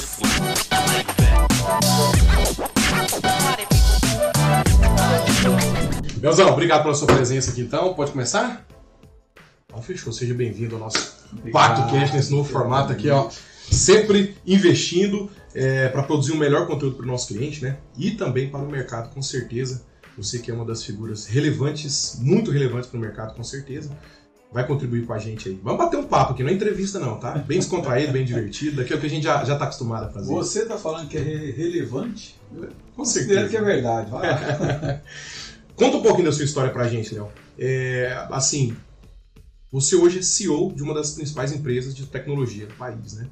the floor. Obrigado pela sua presença aqui então. Pode começar? Então fechou. Seja bem-vindo ao nosso Pacto Cast nesse novo formato aqui, ó. Sempre investindo para produzir um melhor conteúdo para o nosso cliente, né? E também para o mercado, com certeza. Você que é uma das figuras relevantes, muito relevantes para o mercado, com certeza. Vai contribuir com a gente aí. Vamos bater um papo aqui, não é entrevista não, tá? Bem descontraído, bem divertido. Daqui é o que a gente já, já tá acostumado a fazer. Você tá falando que é re- relevante? Com Considero certeza. que é verdade. Vai lá. Conta um pouquinho da sua história pra gente, Léo. É, assim, você hoje é CEO de uma das principais empresas de tecnologia do país, né?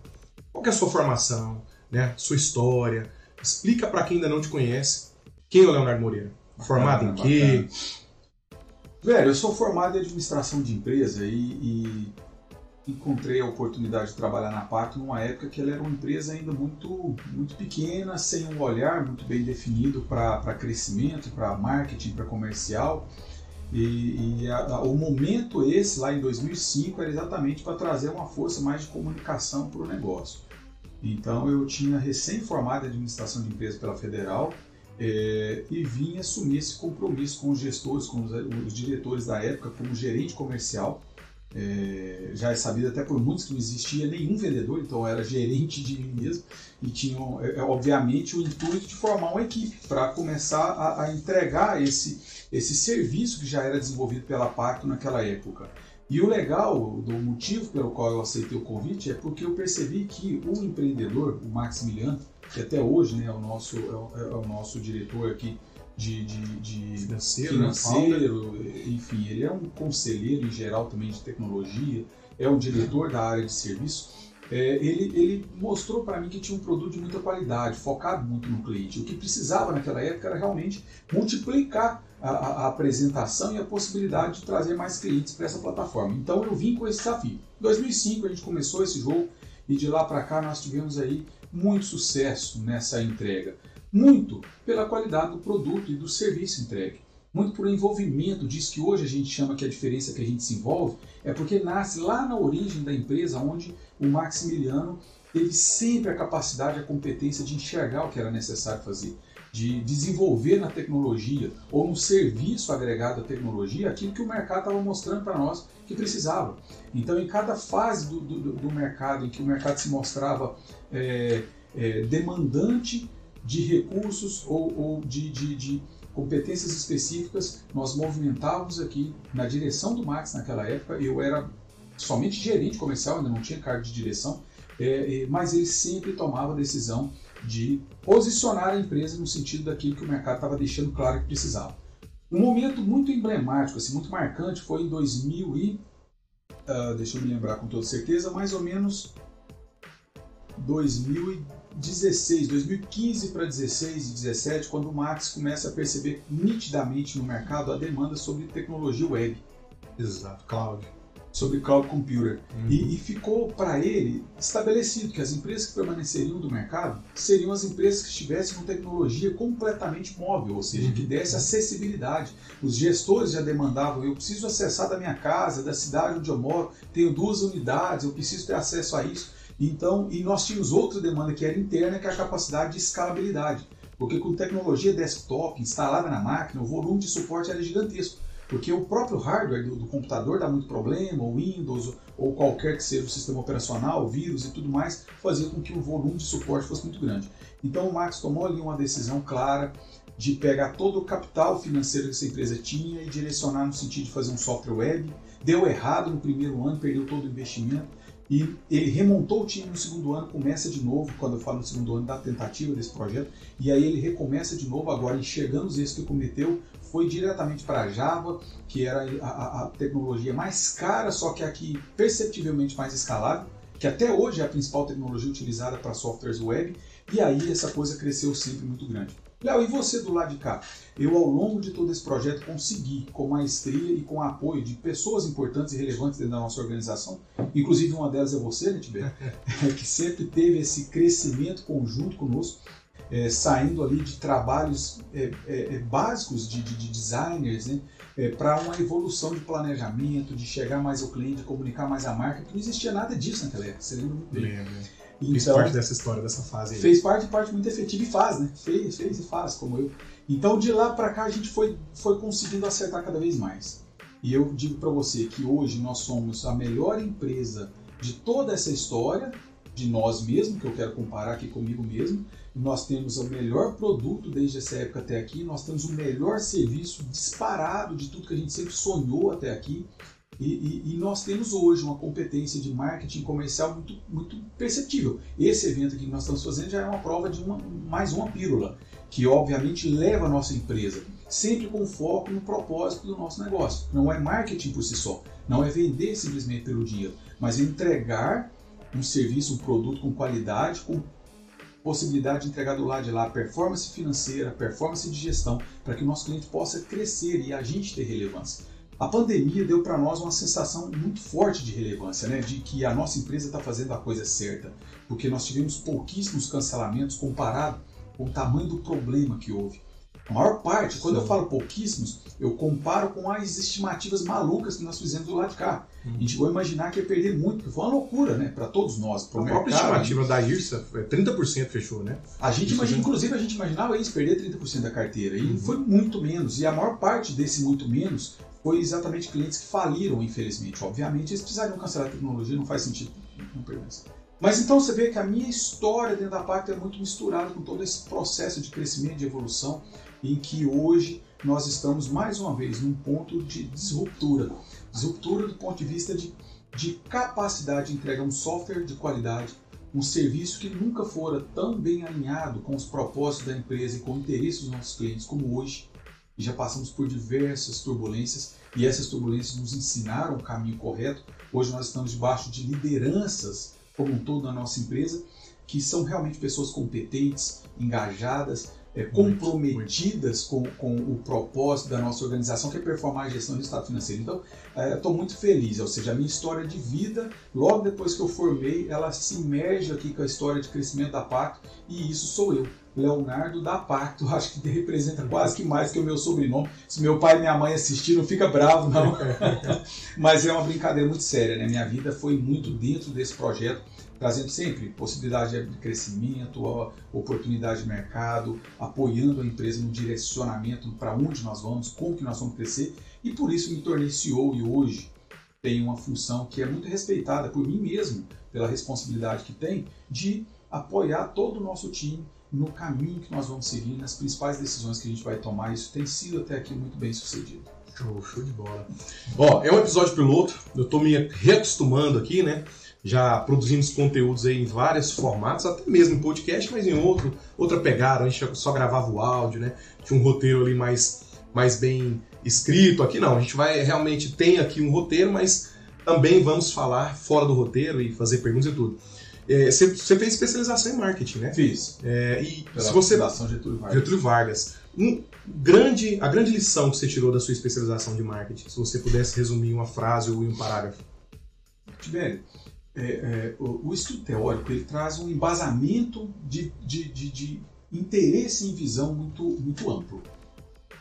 Qual é a sua formação, né? Sua história? Explica pra quem ainda não te conhece quem é o Leonardo Moreira. Formado em Bacana, quê? Velho, eu sou formado em administração de empresa e, e encontrei a oportunidade de trabalhar na Pacto numa época que ela era uma empresa ainda muito, muito pequena, sem um olhar muito bem definido para crescimento, para marketing, para comercial. E, e a- a- o momento esse, lá em 2005, era exatamente para trazer uma força mais de comunicação para o negócio. Então eu tinha recém-formado administração de empresa pela Federal é, e vim assumir esse compromisso com os gestores, com os, os diretores da época, como gerente comercial. É, já é sabido até por muitos que não existia nenhum vendedor, então era gerente de mim mesmo e tinham, é, é, obviamente, o intuito de formar uma equipe para começar a, a entregar esse, esse serviço que já era desenvolvido pela Pacto naquela época. E o legal, do motivo pelo qual eu aceitei o convite, é porque eu percebi que o empreendedor, o Maximiliano, que até hoje né, é, o nosso, é, o, é o nosso diretor aqui de, de, de Financeiro, né? Financeiro, enfim, ele é um conselheiro em geral também de tecnologia, é um diretor da área de serviço. É, ele, ele mostrou para mim que tinha um produto de muita qualidade, focado muito no cliente. O que precisava naquela época era realmente multiplicar a, a- apresentação e a possibilidade de trazer mais clientes para essa plataforma. Então eu vim com esse desafio. Em 2005 a gente começou esse jogo e de lá para cá nós tivemos aí muito sucesso nessa entrega. Muito pela qualidade do produto e do serviço entregue. Muito por envolvimento disso que hoje a gente chama que a diferença que a gente se envolve é porque nasce lá na origem da empresa onde o Maximiliano teve sempre a capacidade, a competência de enxergar o que era necessário fazer, de desenvolver na tecnologia ou no serviço agregado à tecnologia aquilo que o mercado estava mostrando para nós que precisava. Então, em cada fase do, do, do mercado em que o mercado se mostrava é, é, demandante de recursos ou, ou de, de, de competências específicas, nós movimentávamos aqui na direção do Max naquela época. Eu era somente gerente comercial, ainda não tinha cargo de direção, é, é, mas ele sempre tomava a decisão de posicionar a empresa no sentido daquilo que o mercado estava deixando claro que precisava. Um momento muito emblemático, assim, muito marcante, foi em 2000 e ah, deixa eu me lembrar com toda certeza, mais ou menos 2016, 2015 para 16 e 17, quando o Max começa a perceber nitidamente no mercado a demanda sobre tecnologia web, Exato, Cláudio. sobre cloud computer. Uhum. E, e ficou para ele estabelecido que as empresas que permaneceriam do mercado seriam as empresas que estivessem com tecnologia completamente móvel, ou seja, que desse acessibilidade. Os gestores já demandavam: eu preciso acessar da minha casa, da cidade onde eu moro, tenho duas unidades, eu preciso ter acesso a isso. Então, e nós tínhamos outra demanda que era interna, que é a capacidade de escalabilidade. Porque com tecnologia desktop instalada na máquina, o volume de suporte era gigantesco. Porque o próprio hardware do, do computador dá muito problema, o Windows ou qualquer que seja o sistema operacional, vírus e tudo mais, fazia com que o volume de suporte fosse muito grande. Então o Max tomou ali uma decisão clara de pegar todo o capital financeiro que essa empresa tinha e direcionar no sentido de fazer um software web. Deu errado no primeiro ano, perdeu todo o investimento. E ele remontou o time no segundo ano, começa de novo, quando eu falo no segundo ano da tentativa desse projeto, e aí ele recomeça de novo agora, enxergando os erros que cometeu, foi diretamente para Java, que era a, a- tecnologia mais cara, só que aqui perceptivelmente mais escalável, que até hoje é a principal tecnologia utilizada para softwares web, e aí essa coisa cresceu sempre muito grande. Léo, e você do lado de cá? Eu, ao longo de todo esse projeto, consegui, com maestria e com apoio de pessoas importantes e relevantes dentro da nossa organização, inclusive uma delas é você, né, Tibete? que sempre teve esse crescimento conjunto conosco, é, saindo ali de trabalhos é, é, é, básicos de, de- de designers, né, para uma evolução de planejamento, de chegar mais ao cliente, de comunicar mais a marca, que não existia nada disso naquela época, você lembra muito bem. Lembro. Fiz Então, parte dessa história, dessa fase aí. fez parte, parte muito efetiva e faz, né? Fez, fez e faz, como eu. Então, de lá para cá, a gente foi, foi conseguindo acertar cada vez mais. E eu digo para você que hoje nós somos a melhor empresa de toda essa história, de nós mesmos, que eu quero comparar aqui comigo mesmo. Nós temos o melhor produto desde essa época até aqui, nós temos o melhor serviço disparado de tudo que a gente sempre sonhou até aqui. E, e- e nós temos hoje uma competência de marketing comercial muito, muito perceptível. Esse evento que nós estamos fazendo já é uma prova de uma, mais uma pílula, que obviamente leva a nossa empresa, sempre com foco no propósito do nosso negócio. Não é marketing por si só, não é vender simplesmente pelo dinheiro, mas é entregar um serviço, um produto com qualidade, com possibilidade de entregar do lado de lá performance financeira, performance de gestão, para que o nosso cliente possa crescer e a gente ter relevância. A pandemia deu para nós uma sensação muito forte de relevância, né? de que a nossa empresa está fazendo a coisa certa, porque nós tivemos pouquíssimos cancelamentos comparado com o tamanho do problema que houve. A maior parte, quando eu Sim. falo pouquíssimos, eu comparo com as estimativas malucas que nós fizemos do lado de cá. Uhum. A gente chegou a imaginar que ia perder muito, porque foi uma loucura, né? Para todos nós, para A o própria mercado. estimativa da IRSA, é 30% fechou, né? A gente imagina, inclusive, a gente imaginava isso, perder 30% da carteira. E Uhum. foi muito menos. E a maior parte desse muito menos foi exatamente clientes que faliram, infelizmente. Obviamente, eles precisariam cancelar a tecnologia, não faz sentido. Não permanece. Mas então você vê que a minha história dentro da Pacto é muito misturada com todo esse processo de crescimento, de evolução, em que hoje nós estamos mais uma vez num ponto de disruptura. Disruptura do ponto de vista de, de capacidade de entregar um software de qualidade, um serviço que nunca fora tão bem alinhado com os propósitos da empresa e com o interesse dos nossos clientes como hoje. E já passamos por diversas turbulências e essas turbulências nos ensinaram o caminho correto. Hoje nós estamos debaixo de lideranças como um todo na nossa empresa que são realmente pessoas competentes, engajadas, é, comprometidas com, com o propósito da nossa organização, que é performar a gestão do estado financeiro. Então, estou muito feliz, ou seja, a minha história de vida, logo depois que eu formei, ela se imerge aqui com a história de crescimento da Pacto, e isso sou eu, Leonardo da Pacto. Acho que representa quase que mais que o meu sobrenome. Se meu pai e minha mãe assistirem, não fica bravo, não. Mas é uma brincadeira muito séria, né? Minha vida foi muito dentro desse projeto, trazendo sempre possibilidade de crescimento, oportunidade de mercado, apoiando a empresa no direcionamento para onde nós vamos, como que nós vamos crescer, e por isso me tornei CEO e hoje tenho uma função que é muito respeitada por mim mesmo, pela responsabilidade que tem de apoiar todo o nosso time no caminho que nós vamos seguir, nas principais decisões que a gente vai tomar. Isso tem sido até aqui muito bem sucedido. Show, show de bola. Ó, é um episódio piloto, eu tô me reacostumando aqui, né? Já produzindo os conteúdos aí em vários formatos, até mesmo em podcast, mas em outro, outra pegada, a gente só gravava o áudio, né? Tinha um roteiro ali mais, mais bem escrito. Aqui não, a gente vai realmente tem aqui um roteiro, mas também vamos falar fora do roteiro e fazer perguntas e tudo. É, Você você fez especialização em marketing, né? Fiz. É, e Pela se você Getúlio Vargas. Getúlio Vargas. Um grande, a grande lição que você tirou da sua especialização de marketing, se você pudesse resumir em uma frase ou em um parágrafo. Tibério, é, o, o estudo teórico ele traz um embasamento de, de, de, de interesse em visão muito, muito amplo.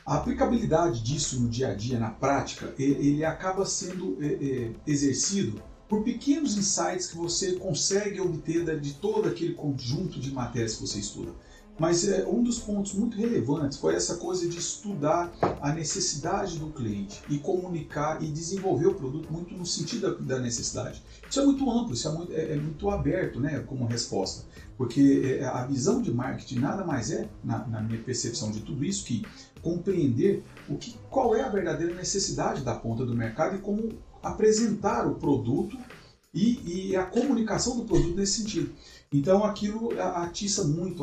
A aplicabilidade disso no dia a dia, na prática, e- ele acaba sendo é, é, exercido por pequenos insights que você consegue obter de todo aquele conjunto de matérias que você estuda. Mas é, um dos pontos muito relevantes foi essa coisa de estudar a necessidade do cliente e comunicar e desenvolver o produto muito no sentido da, da necessidade. Isso é muito amplo, isso é muito, é- é muito aberto né, como resposta, porque é, a visão de marketing nada mais é, na, na minha percepção de tudo isso, que compreender o que, qual é a verdadeira necessidade da ponta do mercado e como apresentar o produto e, e a comunicação do produto nesse sentido. Então aquilo atiça muito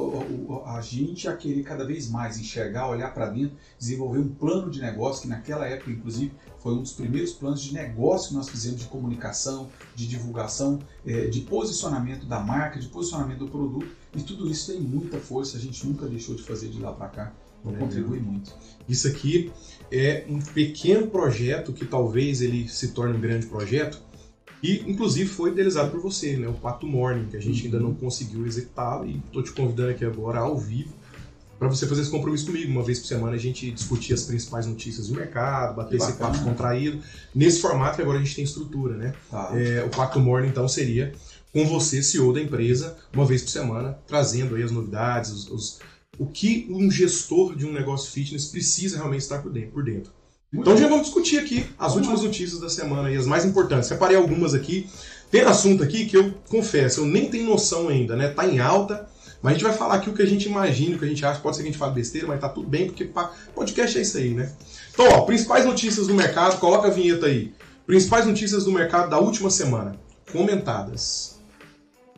a, a- a gente a querer cada vez mais enxergar, olhar para dentro, desenvolver um plano de negócio, que naquela época, inclusive, foi um dos primeiros planos de negócio que nós fizemos de comunicação, de divulgação, eh, de posicionamento da marca, de posicionamento do produto, e tudo isso tem muita força, a gente nunca deixou de fazer de lá para cá, então É. contribui muito. Isso aqui é um pequeno projeto que talvez ele se torne um grande projeto e inclusive foi idealizado por você, né? O Pato Morning, que a gente ainda não conseguiu executá-lo e estou te convidando aqui agora ao vivo para você fazer esse compromisso comigo. Uma vez por semana a gente discutir as principais notícias do mercado, bater esse papo contraído. Nesse formato que agora a gente tem estrutura, né? Tá. É, o Pacto Morning, então, seria com você, CEO da empresa, uma vez por semana, trazendo aí as novidades, os, os- o que um gestor de um negócio fitness precisa realmente estar por dentro. Então já vamos discutir aqui as Vamos últimas lá. notícias da semana e as mais importantes. Separei algumas aqui. Tem assunto aqui que eu confesso, eu nem tenho noção ainda, né? Tá em alta, mas a gente vai falar aqui o que a gente imagina, o que a gente acha. Pode ser que a gente fale besteira, mas tá tudo bem, porque podcast é isso aí, né? Então, ó, principais notícias do mercado, coloca a vinheta aí. Principais notícias do mercado da última semana. Comentadas.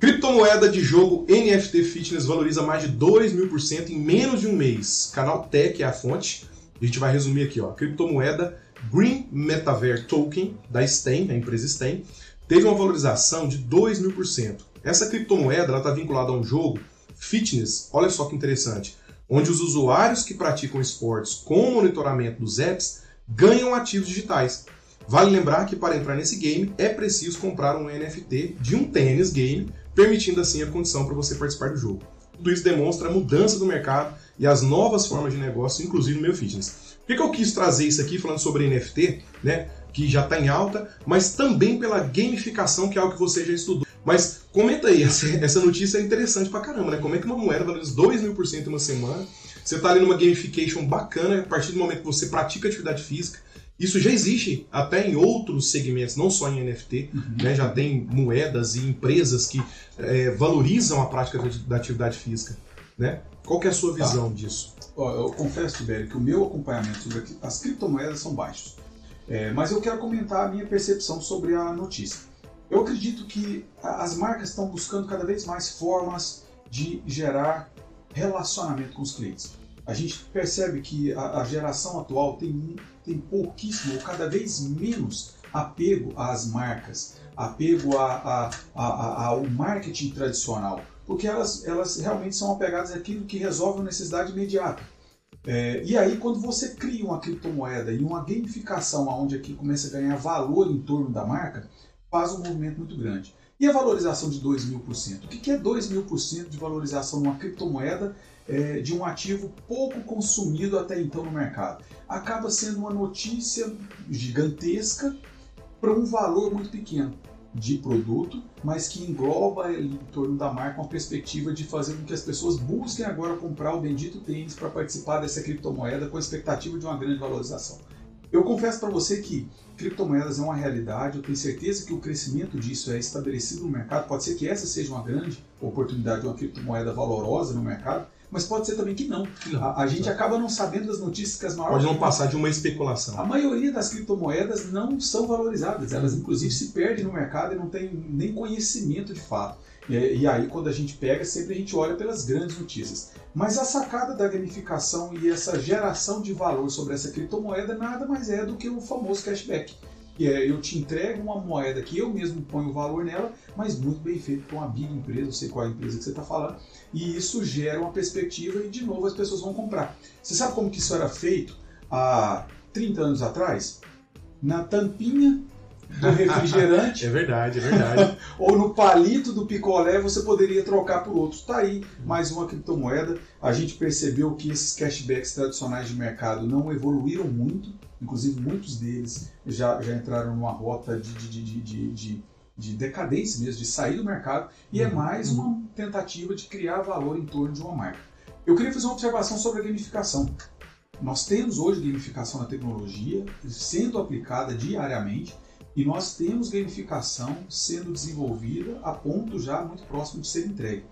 Criptomoeda de jogo NFT Fitness valoriza mais de 2 mil por cento em menos de um mês. Canal Tech é a fonte. A gente vai resumir aqui, ó. Criptomoeda Green Metaverse Token da Stem, a empresa Stem, teve uma valorização de 2 mil por cento. Essa criptomoeda está vinculada a um jogo fitness, olha só que interessante, onde os usuários que praticam esportes com monitoramento dos apps ganham ativos digitais. Vale lembrar que para entrar nesse game é preciso comprar um NFT de um tênis game, permitindo assim a condição para você participar do jogo. Tudo isso demonstra a mudança do mercado e as novas formas de negócio, inclusive no meio fitness. Por que, que eu quis trazer isso aqui falando sobre NFT, né? Que já está em alta, mas também pela gamificação, que é algo que você já estudou. Mas comenta aí, essa, notícia é interessante pra caramba, né? Como é que uma moeda valoriza 2 mil por cento em uma semana? Você está ali numa gamification bacana, a partir do momento que você pratica atividade física. Isso já existe até em outros segmentos, não só em NFT. Né? Já tem moedas e empresas que é, valorizam a prática da atividade física. Né? Qual que é a sua Tá. visão disso? Ó, eu confesso, Tibério, que o meu acompanhamento sobre as criptomoedas são baixos. É, mas eu quero comentar a minha percepção sobre a notícia. Eu acredito que as marcas estão buscando cada vez mais formas de gerar relacionamento com os clientes. A gente percebe que a, a geração atual tem, tem pouquíssimo, ou cada vez menos, apego às marcas, apego a- a- a- a- ao marketing tradicional, porque elas, elas realmente são apegadas àquilo que resolve uma necessidade imediata. É, e aí, quando você cria uma criptomoeda e uma gamificação onde aqui começa a ganhar valor em torno da marca, faz um movimento muito grande. E a valorização de 2 mil por cento? O que é 2 mil por cento de valorização numa criptomoeda é, de um ativo pouco consumido até então no mercado? Acaba sendo uma notícia gigantesca para um valor muito pequeno de produto, mas que engloba em torno da marca uma perspectiva de fazer com que as pessoas busquem agora comprar o bendito tênis para participar dessa criptomoeda com a expectativa de uma grande valorização. Eu confesso para você que criptomoedas é uma realidade, eu tenho certeza que o crescimento disso é estabelecido no mercado. Pode ser que essa seja uma grande oportunidade de uma criptomoeda valorosa no mercado, mas pode ser também que não. A, a gente acaba não sabendo das notícias que as maiores Pode não passar de uma especulação. a maioria das criptomoedas não são valorizadas, elas inclusive se perdem no mercado e não tem nem conhecimento de fato. E, e aí, quando a gente pega, sempre a gente olha pelas grandes notícias. Mas a sacada da gamificação e essa geração de valor sobre essa criptomoeda nada mais é do que o famoso cashback. Que é, eu te entrego uma moeda que eu mesmo ponho o valor nela, mas muito bem feito por uma big empresa, não sei qual é a empresa que você está falando, e isso gera uma perspectiva e de novo as pessoas vão comprar. Você sabe como que isso era feito há 30 anos atrás? Na tampinha do refrigerante É verdade, é verdade. ou no palito do picolé você poderia trocar por outro. Está aí mais uma criptomoeda. A gente percebeu que esses cashbacks tradicionais de mercado não evoluíram muito, inclusive muitos deles já, já entraram numa rota de, de, de, de, de, de decadência mesmo, de sair do mercado, e é Uhum, mais uma tentativa de criar valor em torno de uma marca. Eu queria fazer uma observação sobre a gamificação. Nós temos hoje gamificação na tecnologia sendo aplicada diariamente e nós temos gamificação sendo desenvolvida a ponto já muito próximo de ser entregue.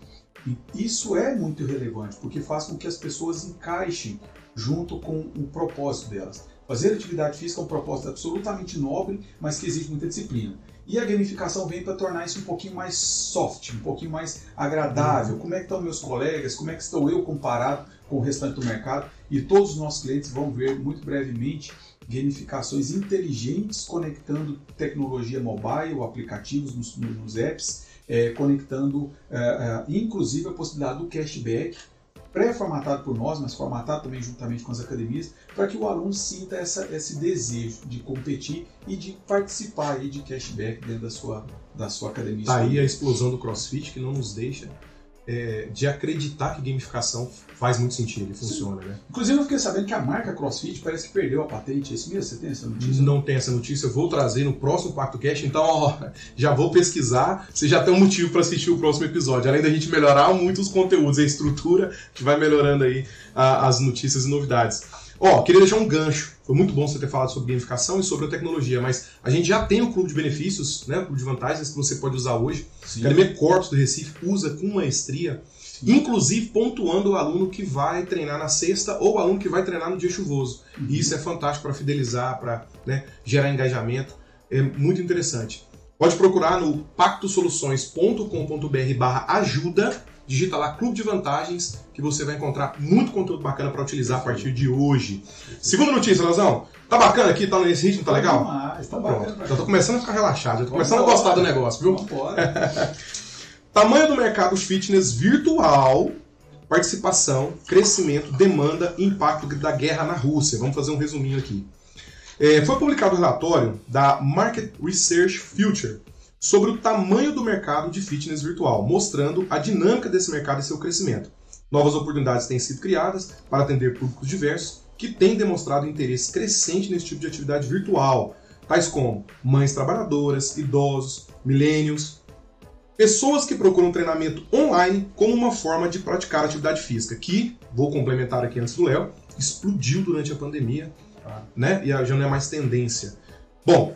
E isso é muito relevante porque faz com que as pessoas encaixem junto com o propósito delas. Fazer atividade física é um propósito absolutamente nobre, mas que exige muita disciplina. E a gamificação vem para tornar isso um pouquinho mais soft, um pouquinho mais agradável. Como é que estão meus colegas? Como é que estou eu comparado com o restante do mercado? E todos os nossos clientes vão ver muito brevemente gamificações inteligentes conectando tecnologia mobile, aplicativos nos, nos apps, é, conectando é, é, inclusive a possibilidade do cashback pré-formatado por nós, mas formatado também juntamente com as academias, para que o aluno sinta essa, esse desejo de competir e de participar aí de cashback dentro da sua, da sua academia. Tá aí a explosão do CrossFit que não nos deixa é, de acreditar que gamificação faz muito sentido e funciona, né? Inclusive, eu fiquei sabendo que a marca CrossFit parece que perdeu a patente. Isso mesmo? Você tem essa notícia? Não tem essa notícia, eu vou trazer no próximo Pacto Cash, então ó, já vou pesquisar, você já tem um motivo para assistir o próximo episódio. Além da gente melhorar muito os conteúdos, a estrutura, gente vai melhorando aí a, as notícias e novidades. Ó, queria deixar um gancho. Foi muito bom você ter falado sobre gamificação e sobre a tecnologia, mas a gente já tem o clube de benefícios, né, o clube de vantagens que você pode usar hoje. Sim. A Academia Corpus do Recife usa com maestria, inclusive pontuando o aluno que vai treinar na sexta ou o aluno que vai treinar no dia chuvoso. E isso é fantástico para fidelizar, para né, gerar engajamento. É muito interessante. Pode procurar no pactosoluções.com.br barra ajuda, digita lá Clube de Vantagens, que você vai encontrar muito conteúdo bacana para utilizar a partir de hoje. Segunda notícia, Leozão. Tá bacana aqui? Tá nesse ritmo? Tá legal? Demais, tá Pronto. bacana. Já tô começando a ficar relaxado, já tô começando a gostar do negócio, viu? Vambora. Tamanho do mercado fitness virtual, participação, crescimento, demanda e impacto da guerra na Rússia. Vamos fazer um resuminho aqui. É, foi publicado um relatório da Market Research Future sobre o tamanho do mercado de fitness virtual, mostrando a dinâmica desse mercado e seu crescimento. Novas oportunidades têm sido criadas para atender públicos diversos que têm demonstrado interesse crescente nesse tipo de atividade virtual, tais como mães trabalhadoras, idosos, millennials, Pessoas que procuram treinamento online como uma forma de praticar atividade física, que, vou complementar aqui antes do Léo, explodiu durante a pandemia, Claro. né? E já não é mais tendência. Bom,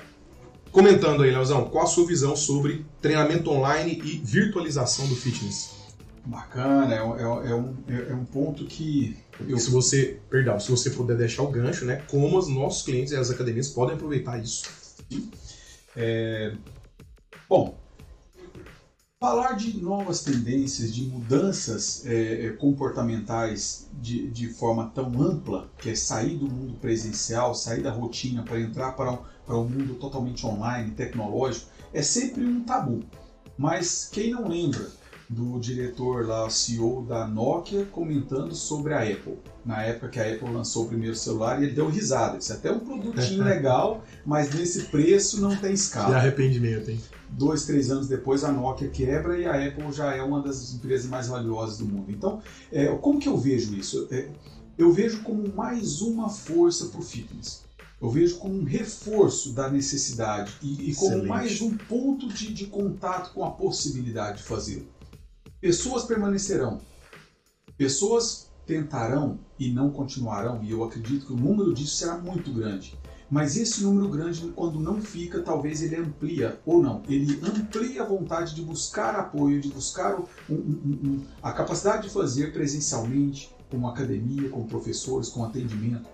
comentando aí, Leozão, qual a sua visão sobre treinamento online e virtualização do fitness? Bacana, é, um- é um- é é um ponto que eu se você, perdão, se você puder deixar o gancho, né? Como os nossos clientes e as academias podem aproveitar isso. Bom, falar de novas tendências, de mudanças é, é, comportamentais de, de forma tão ampla, que é sair do mundo presencial, sair da rotina para entrar para um, para um mundo totalmente online, tecnológico, é sempre um tabu. Mas quem não lembra do diretor lá, CEO da Nokia, comentando sobre a Apple? Na época que a Apple lançou o primeiro celular, e ele deu risada. Isso é até um produtinho legal, mas nesse preço não tem Que escala arrependimento, hein? dois, três anos depois a Nokia quebra e a Apple já é uma das empresas mais valiosas do mundo. Então, é, como que eu vejo isso? É, eu vejo como mais uma força para o fitness. Eu vejo como um reforço da necessidade e, e como mais um ponto de, de contato com a possibilidade de fazê-lo. Pessoas permanecerão, pessoas tentarão e não continuarão, e eu acredito que o número disso será muito grande. Mas esse número grande, quando não fica, talvez ele amplia, ou não, ele amplia a vontade de buscar apoio, de buscar um- um- um- a capacidade de fazer presencialmente, com academia, com professores, com atendimento.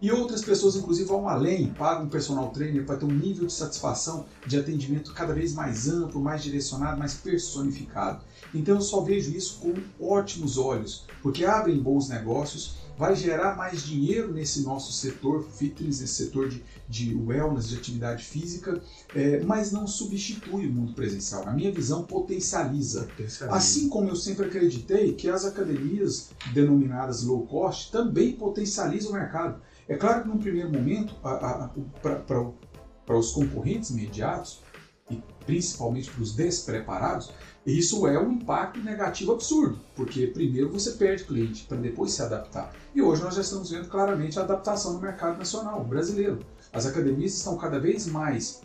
E outras pessoas, inclusive, vão além, pagam um personal trainer para ter um nível de satisfação de atendimento cada vez mais amplo, mais direcionado, mais personificado. Então eu só vejo isso com ótimos olhos, porque abrem bons negócios, vai gerar mais dinheiro nesse nosso setor fitness, nesse setor de, de wellness, de atividade física, é, mas não substitui o mundo presencial. Na minha visão, potencializa. Assim como eu sempre acreditei que as academias denominadas low cost também potencializam o mercado. É claro que num primeiro momento, para os concorrentes imediatos, e principalmente para os despreparados, isso é um impacto negativo absurdo, porque primeiro você perde cliente para depois se adaptar. E hoje nós já estamos vendo claramente a adaptação no mercado nacional brasileiro. As academias estão cada vez mais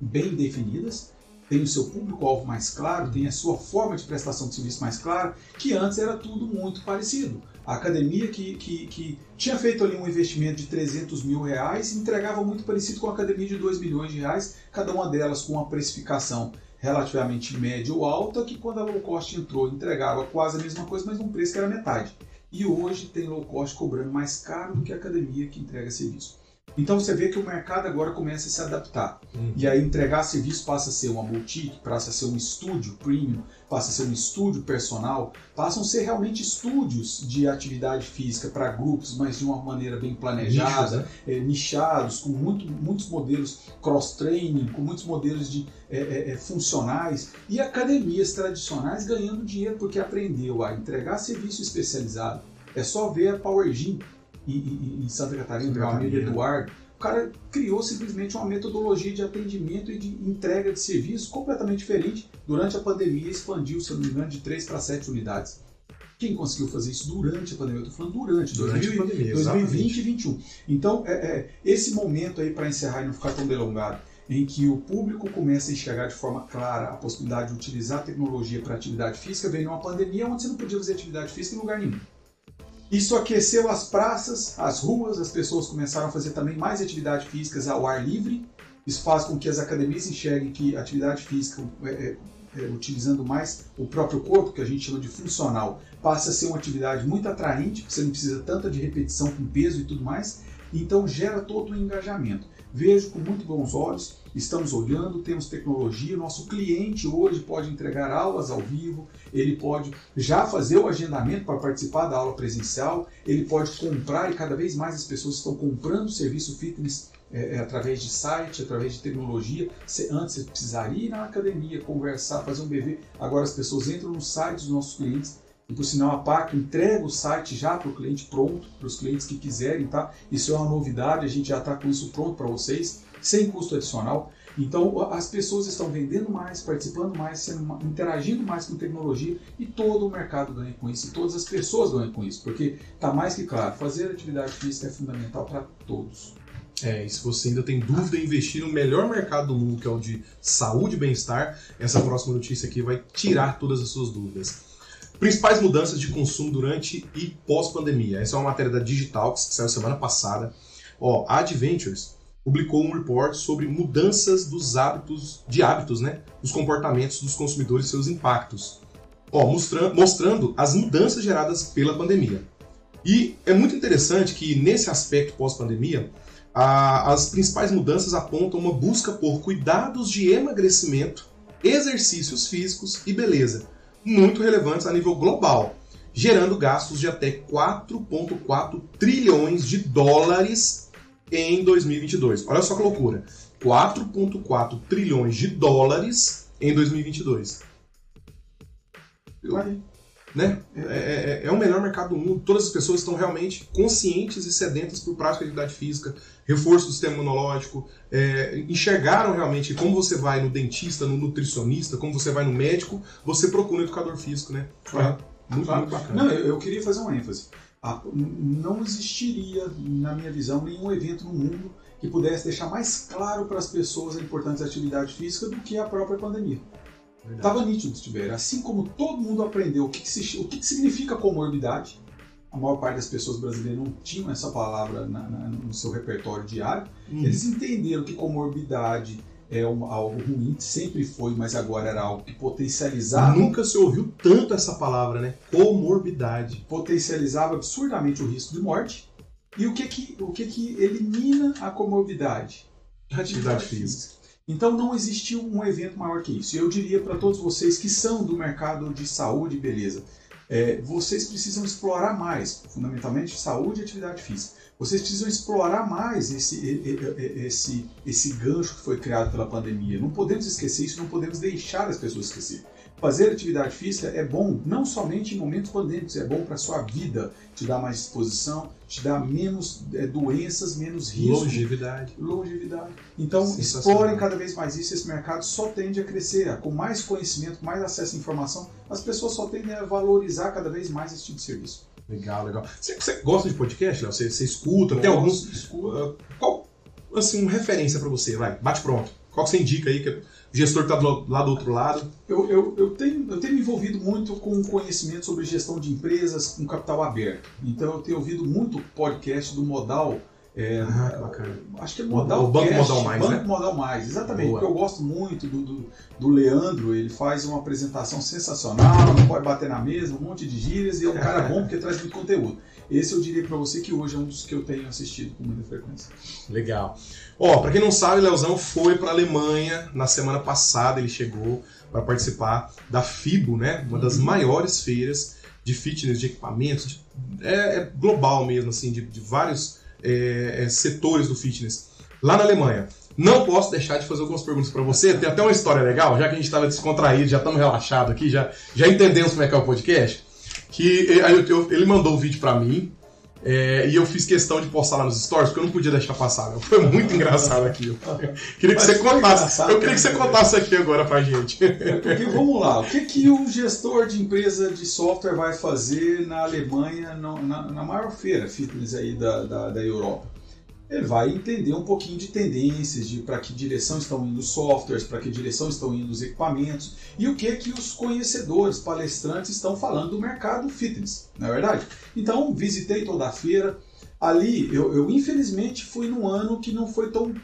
bem definidas, tem o seu público-alvo mais claro, tem a sua forma de prestação de serviço mais clara, que antes era tudo muito parecido. A academia que, que, que tinha feito ali um investimento de 300 mil reais entregava muito parecido com a academia de 2 milhões de reais, cada uma delas com uma precificação relativamente média ou alta, que quando a low cost entrou entregava quase a mesma coisa, mas num preço que era metade. E hoje tem low cost cobrando mais caro do que a academia que entrega serviço. Então você vê que o mercado agora começa a se adaptar. Uhum. E aí entregar serviço passa a ser uma boutique, passa a ser um estúdio premium, passa a ser um estúdio personal, passam a ser realmente estúdios de atividade física para grupos, mas de uma maneira bem planejada, Nichos, né? é, nichados, com muito, muitos modelos cross-training, com muitos modelos de, é, é, é, funcionais e academias tradicionais ganhando dinheiro porque aprendeu a entregar serviço especializado. É só ver a Power Gym em, em- Santa Catarina, Santa meu amigo. Eduardo. O cara criou simplesmente uma metodologia de atendimento e de entrega de serviço completamente diferente. Durante a pandemia, expandiu, se eu não me engano, de 3 para 7 unidades. Quem conseguiu fazer isso durante a pandemia? Eu estou falando durante, Durante 2000 a pandemia, 2020 e exatamente. 2021. Então, é, é, esse momento aí, para encerrar e não ficar tão delongado, em que o público começa a enxergar de forma clara a possibilidade de utilizar a tecnologia para atividade física, veio numa pandemia onde você não podia fazer atividade física em lugar nenhum. Isso aqueceu as praças, as ruas, as pessoas começaram a fazer também mais atividades físicas ao ar livre. Isso faz com que as academias enxerguem que atividade física, é, é, é, utilizando mais o próprio corpo, que a gente chama de funcional, passa a ser uma atividade muito atraente, porque você não precisa tanta de repetição com peso e tudo mais. Então gera todo o engajamento. Vejo com muito bons olhos, estamos olhando, temos tecnologia, nosso cliente hoje pode entregar aulas ao vivo, ele pode já fazer o agendamento para participar da aula presencial, ele pode comprar e cada vez mais as pessoas estão comprando serviço fitness é, é, através de site, através de tecnologia. Antes você precisaria ir na academia, conversar, fazer um BV, agora as pessoas entram no site dos nossos clientes, e por sinal a PAC entrega o site já para o cliente pronto, para os clientes que quiserem, tá? Isso é uma novidade, a gente já está com isso pronto para vocês, sem custo adicional. Então as pessoas estão vendendo mais, participando mais, sendo, interagindo mais com tecnologia e todo o mercado ganha com isso, e todas as pessoas ganham com isso, porque está mais que claro, fazer atividade física é fundamental para todos. É, e se você ainda tem dúvida em investir no melhor mercado do mundo, que é o de saúde e bem-estar, essa próxima notícia aqui vai tirar todas as suas dúvidas. Principais mudanças de consumo durante e pós-pandemia. Essa é uma matéria da Digitalx, que saiu semana passada. Ó, a Adventures publicou um report sobre mudanças dos hábitos, de hábitos, né? Dos comportamentos dos consumidores e seus impactos. Ó, mostra, mostrando as mudanças geradas pela pandemia. E é muito interessante que, nesse aspecto pós-pandemia, as principais mudanças apontam uma busca por cuidados de emagrecimento, exercícios físicos e beleza, muito relevantes a nível global, gerando gastos de até 4,4 trilhões de dólares em 2022. Olha só que loucura! 4,4 trilhões de dólares em 2022. Aí, Né? É, é- é o melhor mercado do mundo. Todas as pessoas estão realmente conscientes e sedentas por prática de atividade física, reforço do sistema imunológico, é, enxergaram realmente como você vai no dentista, no nutricionista, como você vai no médico, você procura um educador físico, né? Claro. Muito, Claro. muito bacana. Não, eu, queria fazer uma ênfase. A- n- não existiria, na minha visão, nenhum evento no mundo que pudesse deixar mais claro para as pessoas a importância da atividade física do que a própria pandemia. Estava nítido, Tiver. Assim como todo mundo aprendeu o que, que se- o que que significa comorbidade, a maior parte das pessoas brasileiras não tinham essa palavra na- na- no seu repertório diário, Hum. eles entenderam que comorbidade é algo ruim, sempre foi, mas agora era algo que potencializava Nunca se ouviu tanto essa palavra, né? Comorbidade. potencializava absurdamente o risco de morte. E o que que, o que, que elimina a comorbidade? Atividade física. Então não existiu um evento maior que isso. E eu diria para todos vocês que são do mercado de saúde e beleza, é, vocês precisam explorar mais, fundamentalmente saúde e atividade física. Vocês precisam explorar mais esse, esse, esse gancho que foi criado pela pandemia. Não podemos esquecer isso, não podemos deixar as pessoas esquecer. Fazer atividade física é bom não somente em momentos pandêmicos, é bom para a sua vida, te dá mais disposição, te dá menos é, doenças, menos risco Longevidade. longevidade. Então, explorem cada vez mais isso. Esse mercado só tende a crescer. Com mais conhecimento, com mais acesso à informação, as pessoas só tendem a valorizar cada vez mais esse tipo de serviço. Legal, legal. Você, você gosta de podcast, Léo? Você, você escuta? Tem alguns. Escuta. Uh, qual, assim, uma referência pra você? Vai, bate pronto. Qual que você indica aí? Que o gestor tá do, lá do outro lado. Eu, eu, eu, tenho, eu tenho me envolvido muito com conhecimento sobre gestão de empresas com capital aberto. Então, eu tenho ouvido muito podcast do Modal. É, Ah, que bacana. Acho que é Modal O Banco Cast, Modal Mais, Banco né? Modal Mais, exatamente. Boa. Porque eu gosto muito do, do, do Leandro, ele faz uma apresentação sensacional, não pode bater na mesa, um monte de gírias e é um cara bom porque traz muito conteúdo. Esse eu diria pra você que hoje é um dos que eu tenho assistido com muita frequência. Legal. Ó, pra quem não sabe, Leozão foi pra Alemanha na semana passada. Ele chegou para participar da FIBO, né? Uma das Uhum. maiores feiras de fitness, de equipamentos, de- é, é global mesmo, assim, de, de vários é, é, setores do fitness lá na Alemanha. Não posso deixar de fazer algumas perguntas pra você. Tem até uma história legal, já que a gente estava descontraído, já estamos relaxados aqui, já, já entendemos como é que é o podcast. Que aí eu- eu- ele mandou o vídeo pra mim. É, e eu fiz questão de postar lá nos stories, porque eu não podia deixar passar. Meu. Foi muito engraçado aquilo. Queria que você contasse. Eu queria que você contasse aqui agora pra gente. É porque vamos lá, o que, que um gestor de empresa de software vai fazer na Alemanha, na, na maior feira fitness aí da, da, da Europa? Ele vai entender um pouquinho de tendências, de para que direção estão indo os softwares, para que direção estão indo os equipamentos e o que que os conhecedores, palestrantes estão falando do mercado fitness, não é verdade? Então, visitei toda a feira. Ali, eu, eu infelizmente fui num ano que não foi tão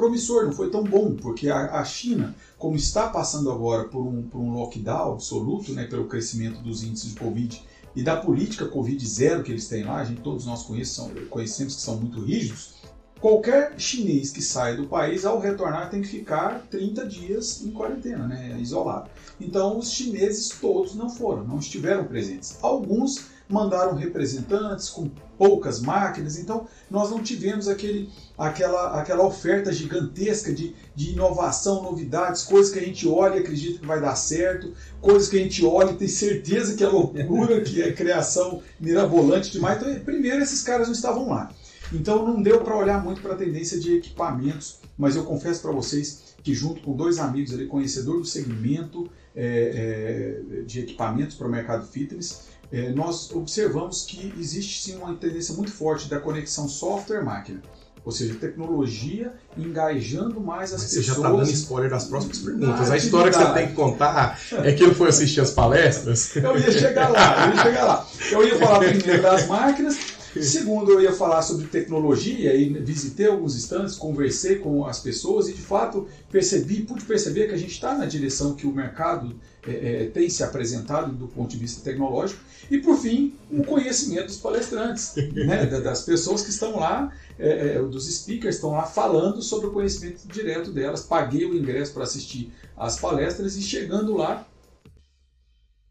promissor, não foi tão bom, porque a, a China, como está passando agora por um, por um lockdown absoluto, né, pelo crescimento dos índices de Covid e da política Covid zero que eles têm lá, a gente, todos nós conhecemos, conhecemos que são muito rígidos, qualquer chinês que sai do país, ao retornar, tem que ficar 30 dias em quarentena, né, isolado. Então, os chineses todos não foram, não estiveram presentes. Alguns mandaram representantes com poucas máquinas, então nós não tivemos aquele, aquela, aquela oferta gigantesca de, de inovação, novidades, coisas que a gente olha e acredita que vai dar certo, coisas que a gente olha e tem certeza que é loucura, que é criação mirabolante demais. Então, primeiro, esses caras não estavam lá. Então não deu para olhar muito para a tendência de equipamentos, mas eu confesso para vocês que junto com dois amigos ali, conhecedor do segmento é, é, de equipamentos para o mercado fitness, é, nós observamos que existe sim uma tendência muito forte da conexão software-máquina. Ou seja, tecnologia engajando mais as Mas você já pessoas. tá dando spoiler das próximas perguntas. Na A história que você tem que contar é que ele foi assistir as palestras. Eu ia chegar lá, eu ia chegar lá. Eu ia falar primeiro das máquinas, segundo eu ia falar sobre tecnologia e visitei alguns stands, conversei com as pessoas e de fato percebi, pude perceber que a gente está na direção que o mercado é, é, tem se apresentado do ponto de vista tecnológico e por fim o conhecimento dos palestrantes, né, da- das pessoas que estão lá, é, é, dos speakers estão lá falando sobre o conhecimento direto delas. Paguei o ingresso para assistir às palestras e chegando lá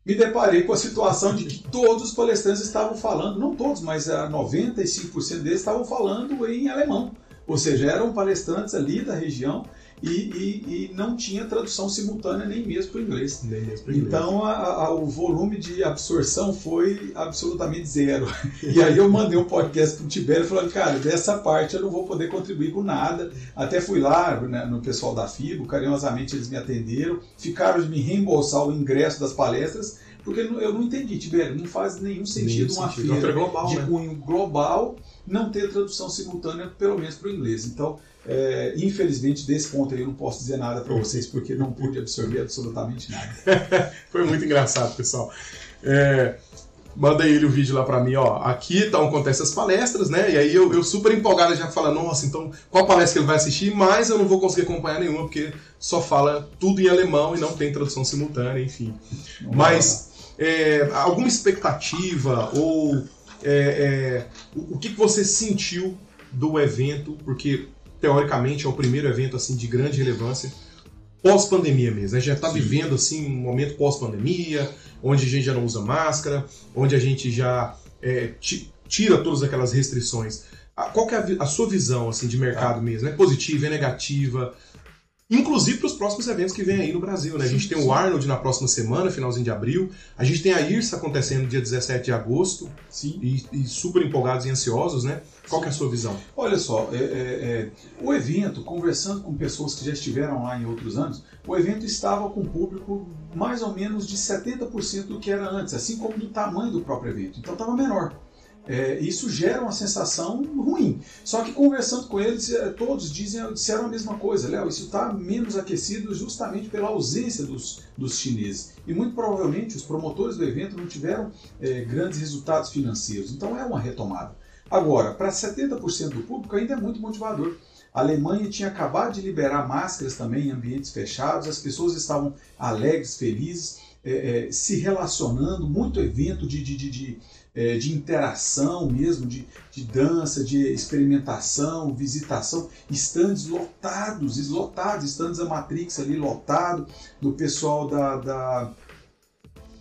me deparei com a situação de que todos os palestrantes estavam falando, não todos, mas ah, 95% deles estavam falando em alemão. Ou seja, eram palestrantes ali da região e, e- e não tinha tradução simultânea nem mesmo para o inglês. Inglês. Então a- a- o volume de absorção foi absolutamente zero. E aí eu mandei um podcast pro Tibério falando, cara, dessa parte eu não vou poder contribuir com nada. Até fui lá né, no pessoal da FIBO, carinhosamente eles me atenderam, ficaram de me reembolsar o ingresso das palestras, porque eu não- entendi, Tibério, não faz nenhum sentido Nenhum uma sentido. Feira global, de né? cunho global não ter tradução simultânea, pelo menos para o inglês. Então, é, infelizmente, desse ponto aí eu não posso dizer nada para vocês, porque não pude absorver absolutamente nada. Foi muito engraçado, pessoal. É, manda ele o vídeo lá pra mim, ó. Aqui então acontecem as palestras, né? E aí eu, eu super empolgado já falo, nossa, então qual palestra que ele vai assistir? Mas eu não vou conseguir acompanhar nenhuma, porque só fala tudo em alemão e não tem tradução simultânea, enfim. Mas é, alguma expectativa ou é, é, o, que, que você sentiu do evento? Porque teoricamente é o primeiro evento assim de grande relevância pós-pandemia mesmo. A gente já está vivendo assim um momento pós-pandemia, onde a gente já não usa máscara, onde a gente já é, ti- tira todas aquelas restrições. Qual que é a, a sua visão assim de mercado mesmo? É positiva, é negativa? Inclusive para os próximos eventos que vem aí no Brasil, né? A gente tem o. Arnold na próxima semana, finalzinho de abril. A gente tem a IRSA acontecendo dia 17 de agosto Sim. e, e super empolgados e ansiosos, né? Qual que é a sua visão? Olha só, é, é, é, o evento, conversando com pessoas que já estiveram lá em outros anos, o evento estava com público mais ou menos de 70% do que era antes, assim como do tamanho do próprio evento. Então estava menor. É, isso gera uma sensação ruim. Só que conversando com eles, é, todos dizem, disseram a mesma coisa. Léo, isso está menos aquecido justamente pela ausência dos, dos chineses. E muito provavelmente os promotores do evento não tiveram é, grandes resultados financeiros. Então é uma retomada. Agora, para 70% do público ainda é muito motivador. A Alemanha tinha acabado de liberar máscaras também em ambientes fechados, as pessoas estavam alegres, felizes, é, é, se relacionando, muito evento de, de, de, de, é, de interação mesmo, de, de dança, de experimentação, visitação, estandes lotados, lotados, estandes da Matrix ali lotado, do pessoal da, da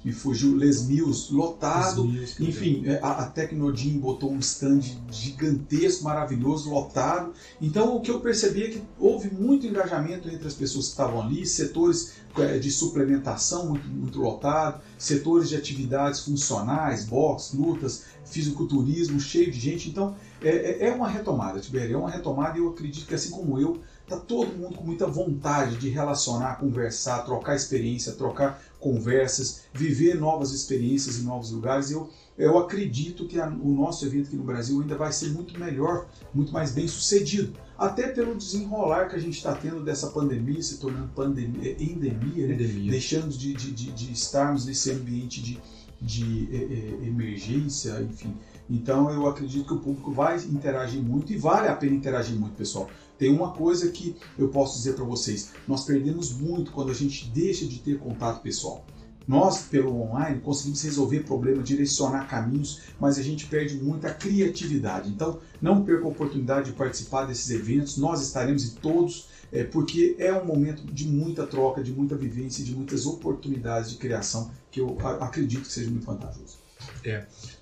me fugiu, Les Mills, lotado. Os Mills, Enfim, é, a, a Tecnodim botou um stand gigantesco, maravilhoso, lotado. Então o que eu percebi é que houve muito engajamento entre as pessoas que estavam ali, setores é, de suplementação muito, muito lotado, setores de atividades funcionais, boxe, lutas, fisiculturismo, cheio de gente. Então é, é- é uma retomada, Tibério, é uma retomada e eu acredito que assim como eu, tá todo mundo com muita vontade de relacionar, conversar, trocar experiência, trocar conversas, viver novas experiências em novos lugares. Eu, eu acredito que a- o nosso evento aqui no Brasil ainda vai ser muito melhor, muito mais bem sucedido. Até pelo desenrolar que a gente está tendo dessa pandemia, se tornando pandemia, endemia, né? Endemia. deixando de, de, de, de estarmos nesse ambiente de, de eh, emergência, enfim. Então eu acredito que o público vai interagir muito e vale a pena interagir muito, pessoal. Tem uma coisa que eu posso dizer para vocês: nós perdemos muito quando a gente deixa de ter contato pessoal. Nós, pelo online, conseguimos resolver problemas, direcionar caminhos, mas a gente perde muita criatividade. Então, não perca a oportunidade de participar desses eventos. Nós estaremos em todos, é, porque é um momento de muita troca, de muita vivência, de muitas oportunidades de criação que eu a- acredito que seja muito vantajoso.